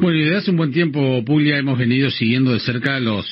Bueno, y desde hace un buen tiempo, Puglia, hemos venido siguiendo de cerca los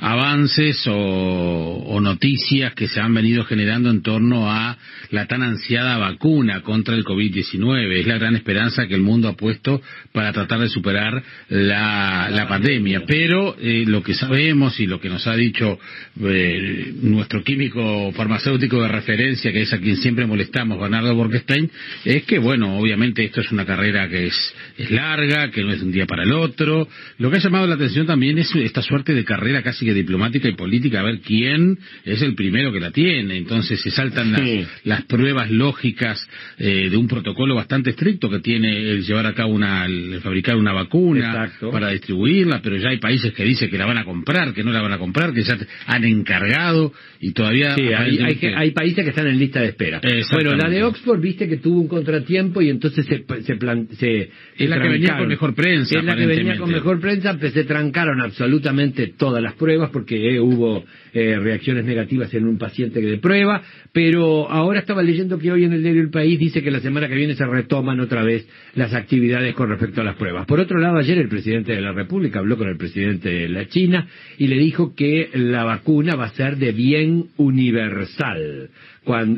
avances o, o, noticias que se han venido generando en torno a la tan ansiada vacuna contra el COVID-19. Es la gran esperanza que el mundo ha puesto para tratar de superar la, pandemia. Pero eh, lo que sabemos y lo que nos ha dicho eh, nuestro químico farmacéutico de referencia, que es a quien siempre molestamos, Bernardo Borgestein, es que, bueno, obviamente esto es una carrera que es, larga, que no es un día para el otro. Lo que ha llamado la atención también es esta suerte de carrera casi que diplomática y política, a ver quién es el primero que la tiene. Entonces se saltan las, las pruebas lógicas eh, de un protocolo bastante estricto que tiene el llevar a cabo una, el fabricar una vacuna Exacto. para distribuirla, pero ya hay países que dicen que la van a comprar, que no la van a comprar, que ya han encargado y todavía... Sí, hay, hay, aparentemente- que- hay países que están en lista de espera. Bueno, la de Oxford, viste que tuvo un contratiempo y entonces se, se, plan- se- se Es la que venía con mejor prensa, Es la que venía con mejor prensa, pues se trancaron absolutamente todas las pruebas porque eh, hubo eh, reacciones negativas en un paciente de prueba, pero ahora estaba leyendo que hoy en el diario El País dice que la semana que viene se retoman otra vez las actividades con respecto a las pruebas. Por otro lado, ayer el presidente de la República habló con el presidente de la China y le dijo que la vacuna va a ser de bien universal,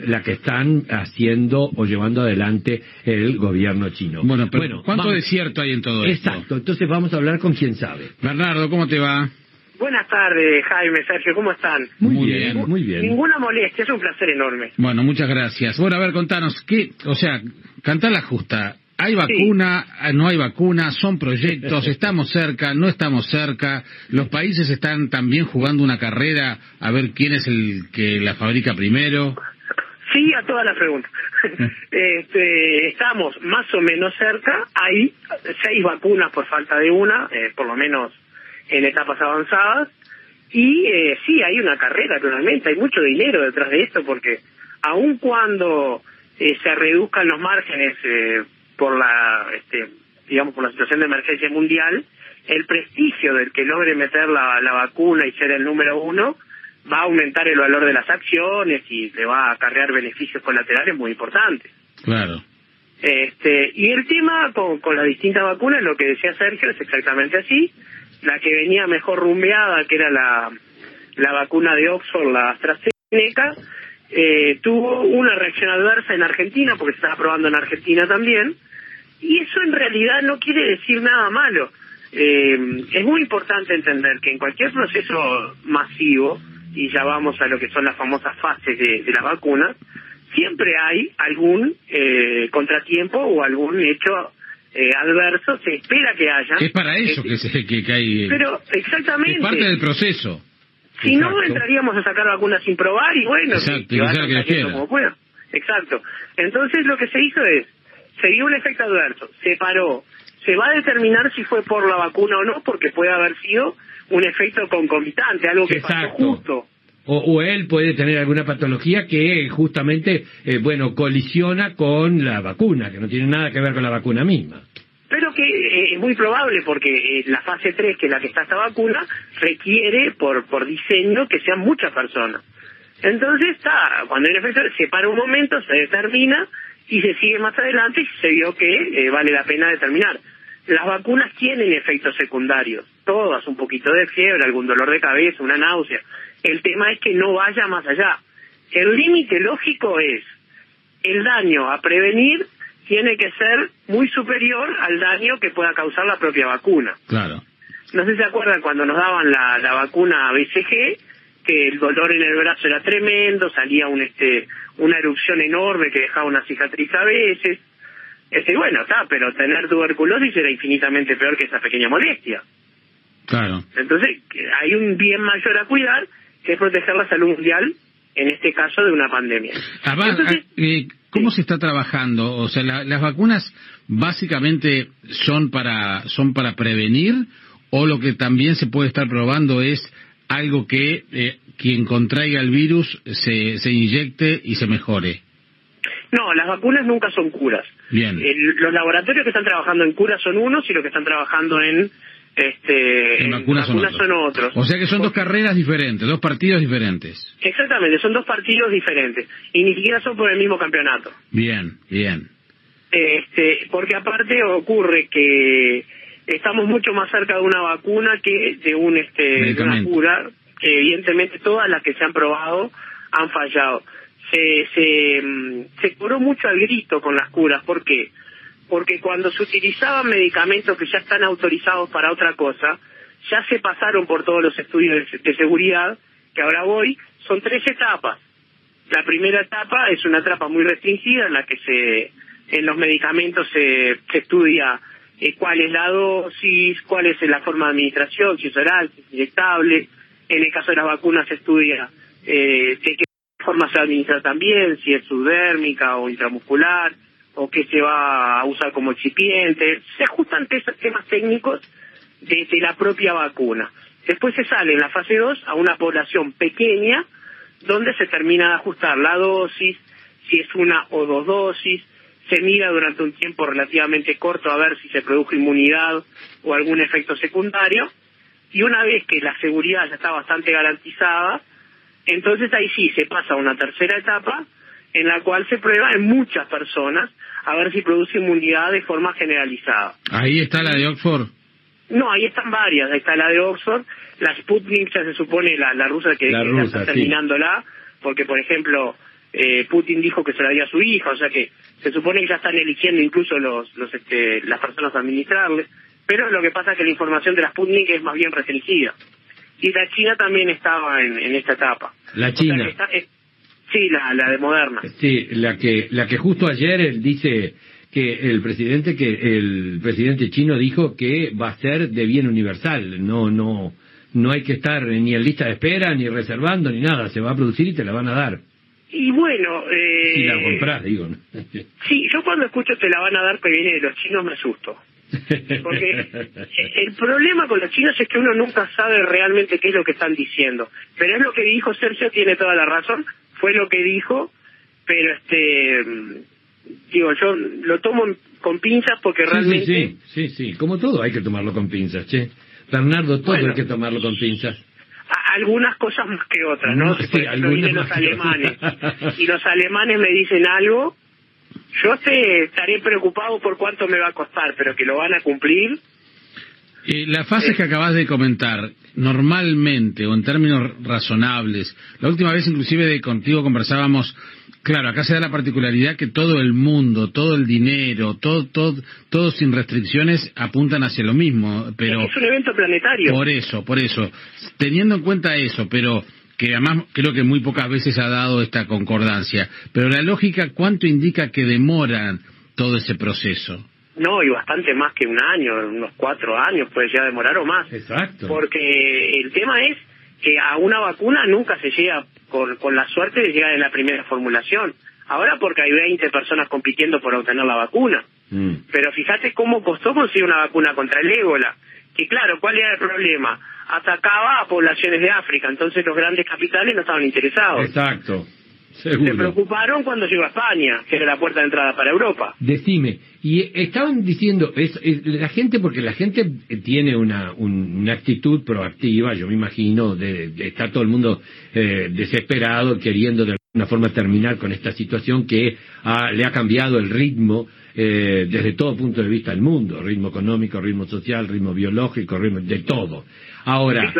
la que están haciendo o llevando adelante el gobierno chino. Bueno, pero ¿cuánto vamos- de cierto hay en todo esto? Exacto, entonces vamos a hablar con quien sabe. Bernardo, ¿cómo te va? Buenas tardes, Jaime, Sergio, ¿cómo están? Muy, Muy bien, bien. muy bien. Ninguna molestia, es un placer enorme. Bueno, muchas gracias. Bueno, a ver, contanos, ¿qué, o sea, cantar la justa. ¿Hay vacuna? ¿No hay vacuna? ¿Son proyectos? ¿Estamos cerca? ¿No estamos cerca? ¿Los países están también jugando una carrera a ver quién es el que la fabrica primero? Todas las preguntas. este, estamos más o menos cerca. Hay seis vacunas por falta de una, eh, por lo menos en etapas avanzadas. Y eh, sí, hay una carrera, realmente. Hay mucho dinero detrás de esto porque aun cuando eh, se reduzcan los márgenes eh, por la, este, digamos, por la situación de emergencia mundial, el prestigio del que logre meter la, la vacuna y ser el número uno va a aumentar el valor de las acciones y le va a acarrear beneficios colaterales muy importantes. Claro. Este, y el tema con, con las distintas vacunas, lo que decía Sergio, es exactamente así. La que venía mejor rumbeada, que era la, la vacuna de Oxford, la AstraZeneca, eh, tuvo una reacción adversa en Argentina, porque se estaba probando en Argentina también, y eso en realidad no quiere decir nada malo. Eh, es muy importante entender que en cualquier proceso masivo, y ya vamos a lo que son las famosas fases de, de la vacuna, siempre hay algún eh, contratiempo o algún hecho eh, adverso, se espera que haya. Es para eso Eh, que, se, que, que hay... Pero exactamente. es parte del proceso. Si no, entraríamos a sacar vacunas sin probar y bueno, Exacto, que, como. Exacto. Entonces lo que se hizo es, se dio un efecto adverso, se paró, se va a determinar si fue por la vacuna o no, porque puede haber sido un efecto concomitante, algo que pasó Exacto. justo. O, o él puede tener alguna patología que justamente, eh, bueno, colisiona con la vacuna, que no tiene nada que ver con la vacuna misma. Pero que eh, es muy probable porque eh, la fase 3, que es la que está esta vacuna, requiere por, por diseño que sean muchas personas. Entonces está, cuando un efecto, se para un momento, se determina y se sigue más adelante y se vio que eh, vale la pena determinar. Las vacunas tienen efectos secundarios, todas, un poquito de fiebre, algún dolor de cabeza, una náusea. El tema es que no vaya más allá. El límite lógico es el daño a prevenir tiene que ser muy superior al daño que pueda causar la propia vacuna. Claro. No sé si se acuerdan cuando nos daban la, la vacuna BCG, que el dolor en el brazo era tremendo, salía un este una erupción enorme que dejaba una cicatriz a veces. Este, bueno, está, pero tener tuberculosis era infinitamente peor que esa pequeña molestia. Claro. Entonces, hay un bien mayor a cuidar, que es proteger la salud mundial, en este caso de una pandemia. Además, Entonces, eh, ¿Cómo se está trabajando? O sea, la- las vacunas básicamente son para son para prevenir o lo que también se puede estar probando es algo que eh, quien contraiga el virus se, se inyecte y se mejore. No, las vacunas nunca son curas. Bien. El- los laboratorios que están trabajando en curas son unos y los que están trabajando en este En vacunas son otros. otros. O sea que son dos carreras diferentes, dos partidos diferentes. Exactamente, son dos partidos diferentes y ni siquiera son por el mismo campeonato. Bien, bien. Este, porque aparte ocurre que estamos mucho más cerca de una vacuna que de un este de una cura que evidentemente todas las que se han probado han fallado. Se se, mm, se curó mucho al grito con las curas. ¿por qué? porque cuando se utilizaban medicamentos que ya están autorizados para otra cosa ya se pasaron por todos los estudios de, de seguridad que ahora voy son tres etapas. La primera etapa es una etapa muy restringida en la que se en los medicamentos se, se estudia eh, cuál es la dosis, cuál es la forma de administración, si es oral, si es inyectable. En el caso de las vacunas se estudia eh, de qué forma se va a administrar también, si es subdérmica o intramuscular, o qué se va a usar como excipiente. Se ajustan te- temas técnicos de la propia vacuna. Después se sale en la fase 2 a una población pequeña donde se termina de ajustar la dosis, si es una o dos dosis, se mira durante un tiempo relativamente corto a ver si se produjo inmunidad o algún efecto secundario, y una vez que la seguridad ya está bastante garantizada, entonces ahí sí se pasa a una tercera etapa en la cual se prueba en muchas personas a ver si produce inmunidad de forma generalizada. Ahí está la de Oxford. No, ahí están varias. Ahí está la de Oxford, la Sputnik ya se supone la, la rusa que, La está sí. terminándola, porque por ejemplo eh, Putin dijo que se la dio a su hija, o sea que se supone que ya están eligiendo incluso los, los este, las personas a administrarle. Pero lo que pasa es que la información de la Sputnik es más bien restringida. Y la China también estaba en, en esta etapa. La O sea China. está- es- sí, la, la de Moderna. Sí, la que, la que justo ayer él dice que el presidente que el presidente chino dijo que va a ser de bien universal, no no no hay que estar ni en lista de espera ni reservando ni nada, se va a producir y te la van a dar. Y bueno, eh, Si la compras, digo. sí, yo cuando escucho te la van a dar que viene de los chinos me asusto. Porque el problema con los chinos es que uno nunca sabe realmente qué es lo que están diciendo. Pero es lo que dijo Sergio, tiene toda la razón, fue lo que dijo, pero este digo, yo lo tomo con pinzas porque Sí, realmente sí, sí, sí, sí, como todo hay que tomarlo con pinzas, che. Bernardo, todo Bueno. hay que tomarlo con pinzas. Algunas cosas más que otras, ¿no? No, sí, por ejemplo, los alemanes y los alemanes me dicen algo, yo te estaré preocupado por cuánto me va a costar, pero que lo van a cumplir, Eh, la fase que acabas de comentar, normalmente o en términos razonables, la última vez inclusive de contigo conversábamos, claro, acá se da la particularidad que todo el mundo, todo el dinero, todo, todo, todos sin restricciones apuntan hacia lo mismo, pero es un evento planetario. por eso, por eso, teniendo en cuenta eso, pero que además creo que muy pocas veces ha dado esta concordancia, pero la lógica, ¿cuánto indica que demoran todo ese proceso? No, y bastante más que un año, unos cuatro años puede llegar a demorar o más. Exacto. Porque el tema es que a una vacuna nunca se llega con, con la suerte de llegar en la primera formulación. Ahora porque hay 20 personas compitiendo por obtener la vacuna. Mm. Pero fíjate cómo costó conseguir una vacuna contra el ébola. Que claro, ¿cuál era el problema? Atacaba a poblaciones de África, entonces los grandes capitales no estaban interesados. Exacto. Se Seguro. preocuparon cuando llegó a España, que era la puerta de entrada para Europa. Decime, y estaban diciendo, es, es- la gente, porque la gente tiene una, un- una actitud proactiva, yo me imagino, de, de estar todo el mundo eh, desesperado, queriendo de alguna forma terminar con esta situación que ha- le ha cambiado el ritmo eh, desde todo punto de vista del mundo, ritmo económico, ritmo social, ritmo biológico, ritmo de todo. Ahora,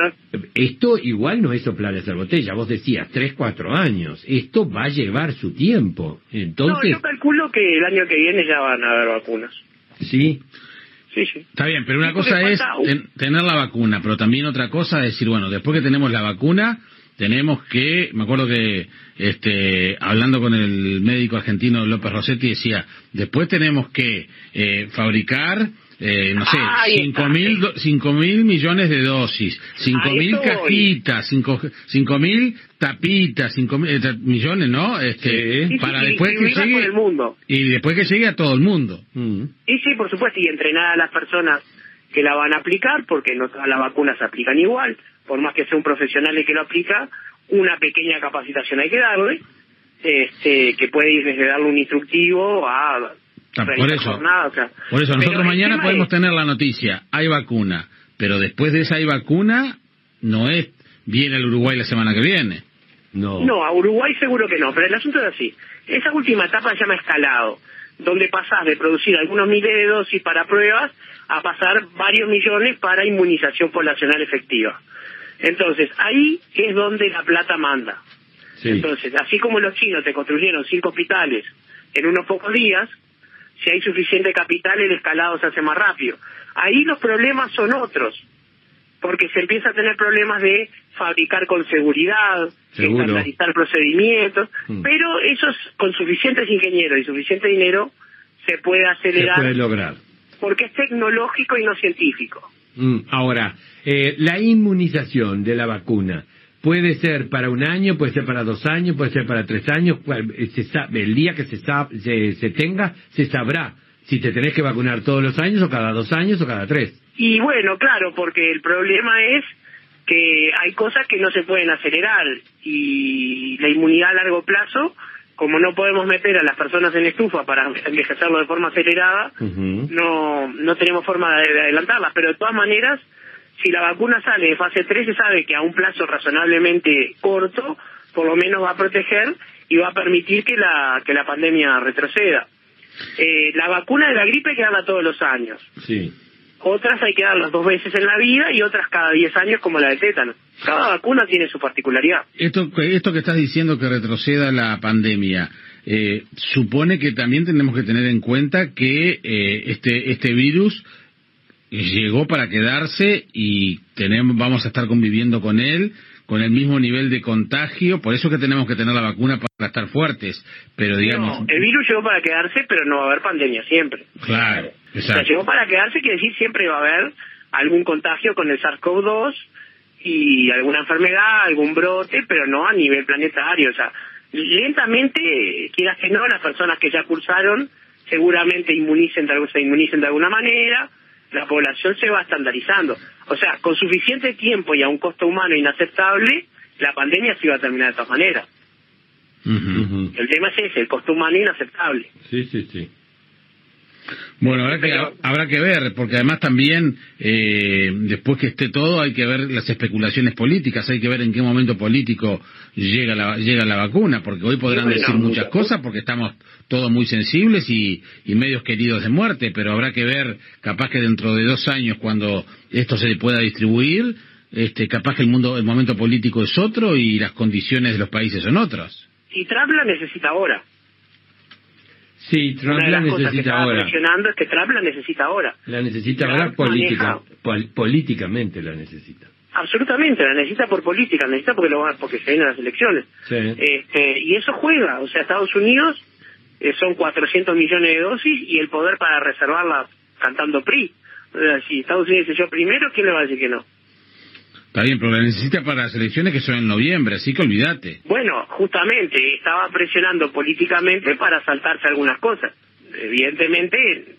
esto igual no es soplar esa botella, vos decías, tres, cuatro años, esto va a llevar su tiempo. Entonces, No, yo calculo que el año que viene ya van a haber vacunas. sí, Sí, sí. Está bien, pero una cosa es ten- tener la vacuna, pero también otra cosa es decir, bueno, después que tenemos la vacuna, tenemos que, me acuerdo que este, hablando con el médico argentino López Rossetti decía, después tenemos que eh, fabricar, eh, no sé, cinco mil, cinco mil millones de dosis, cinco Ahí mil cajitas, cinco, cinco mil tapitas, cinco mil, eh, millones, ¿no? Este, Sí. Sí, para sí, después que llegue, el mundo. y después que llegue a todo el mundo. Mm. Y sí, por supuesto, y entrenar a las personas que la van a aplicar, porque no todas las vacunas se aplican igual, por más que sea un profesional el que lo aplica, una pequeña capacitación hay que darle, este, que puede ir desde darle un instructivo a Ah, por eso. jornadas, o sea. Por eso, nosotros mañana podemos es- tener la noticia, hay vacuna, pero después de esa hay vacuna, no es, viene al Uruguay la semana que viene. No. No, a Uruguay seguro que no, pero el asunto es así. Esa última etapa ya me ha escalado. Donde pasás de producir algunos miles de dosis para pruebas a pasar varios millones para inmunización poblacional efectiva. Entonces, ahí es donde la plata manda. Entonces, así como los chinos te construyeron cinco hospitales en unos pocos días, si hay suficiente capital, el escalado se hace más rápido. Ahí los problemas son otros, porque se empieza a tener problemas de fabricar con seguridad, estandarizar procedimientos, mm. pero eso con suficientes ingenieros y suficiente dinero se puede acelerar. Se puede lograr. Porque es tecnológico y no científico. Mm, ahora, eh, la inmunización de la vacuna puede ser para un año, puede ser para dos años, puede ser para tres años. Eh, se sabe, el día que se, se, se tenga, se sabrá si te tenés que vacunar todos los años o cada dos años o cada tres. Y bueno, claro, porque el problema es que hay cosas que no se pueden acelerar y la inmunidad a largo plazo como no podemos meter a las personas en estufa para envejecerlo de forma acelerada, no, no tenemos forma de, adelantarlas. Pero de todas maneras, si la vacuna sale de fase 3, se sabe que a un plazo razonablemente corto, por lo menos va a proteger y va a permitir que la, que la pandemia retroceda. Eh, la vacuna de la gripe hay que darla todos los años. Sí. Otras hay que darlas dos veces en la vida y otras cada diez años como la de tétano. Cada vacuna tiene su particularidad. Esto, esto que estás diciendo que retroceda la pandemia, eh, supone que también tenemos que tener en cuenta que eh, este, este virus llegó para quedarse y tenemos, vamos a estar conviviendo con él con el mismo nivel de contagio, por eso que tenemos que tener la vacuna para estar fuertes, pero digamos... No, el virus llegó para quedarse, pero no va a haber pandemia siempre. Claro, exacto. O sea, llegó para quedarse, quiere decir siempre va a haber algún contagio con el SARS-CoV-2 y alguna enfermedad, algún brote, pero no a nivel planetario, o sea, lentamente, quieras que no, las personas que ya cursaron seguramente inmunicen, se inmunicen de alguna manera, la población se va estandarizando. O sea, con suficiente tiempo y a un costo humano inaceptable, la pandemia se iba a terminar de todas maneras. El tema es ese, el costo humano inaceptable. Sí, sí, sí. Bueno, habrá que, habrá que ver, porque además también, eh, después que esté todo, hay que ver las especulaciones políticas, hay que ver en qué momento político llega la, llega la vacuna, porque hoy podrán decir muchas cosas, porque estamos todos muy sensibles y, y medios queridos de muerte, pero habrá que ver, capaz que dentro de dos años, cuando esto se pueda distribuir, este, capaz que el mundo, el momento político es otro y las condiciones de los países son otras. Y Trump la necesita ahora. Sí, Trump la necesita ahora. presionando es que Trump la necesita ahora. La necesita ahora política, políticamente la necesita. Absolutamente, la necesita por política, la necesita porque, lo, porque se vienen las elecciones. Sí. Este, y eso juega, o sea, Estados Unidos eh, son 400 millones de dosis y el poder para reservarlas cantando PRI. O sea, si Estados Unidos dice yo primero, ¿quién le va a decir que no? Está bien, pero la necesita para las elecciones que son en noviembre, así que olvídate. Bueno, justamente, estaba presionando políticamente para saltarse algunas cosas. Evidentemente,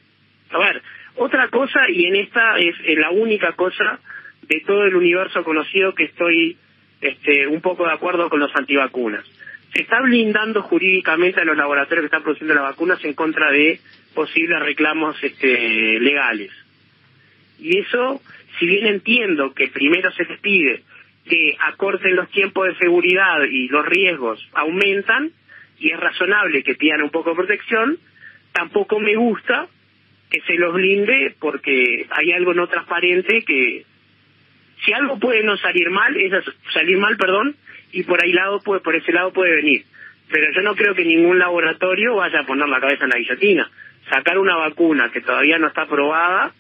a ver, otra cosa, y en esta es la única cosa de todo el universo conocido que estoy este, un poco de acuerdo con los antivacunas. Se está blindando jurídicamente a los laboratorios que están produciendo las vacunas en contra de posibles reclamos este, legales. Y eso si bien entiendo que primero se les pide que acorten los tiempos de seguridad y los riesgos aumentan, y es razonable que pidan un poco de protección, tampoco me gusta que se los blinde porque hay algo no transparente que si algo puede no salir mal, es salir mal, perdón, y por ahí lado puede, por ese lado puede venir. Pero yo no creo que ningún laboratorio vaya a poner la cabeza en la guillotina. Sacar una vacuna que todavía no está aprobada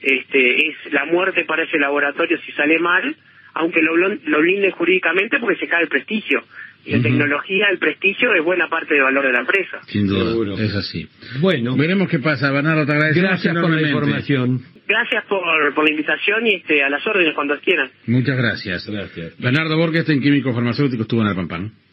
este, es la muerte para ese laboratorio si sale mal, aunque lo, lo blinde jurídicamente porque se cae el prestigio. Y en tecnología el prestigio es buena parte del valor de la empresa. Sin duda, es así. Bueno. Veremos qué pasa, Bernardo, te agradecemos Gracias por la información. Gracias por, por la invitación y este, a las órdenes cuando quieran. Muchas gracias. Gracias. Bernardo Borges, en Químico Farmacéutico, estuvo en el Pampán.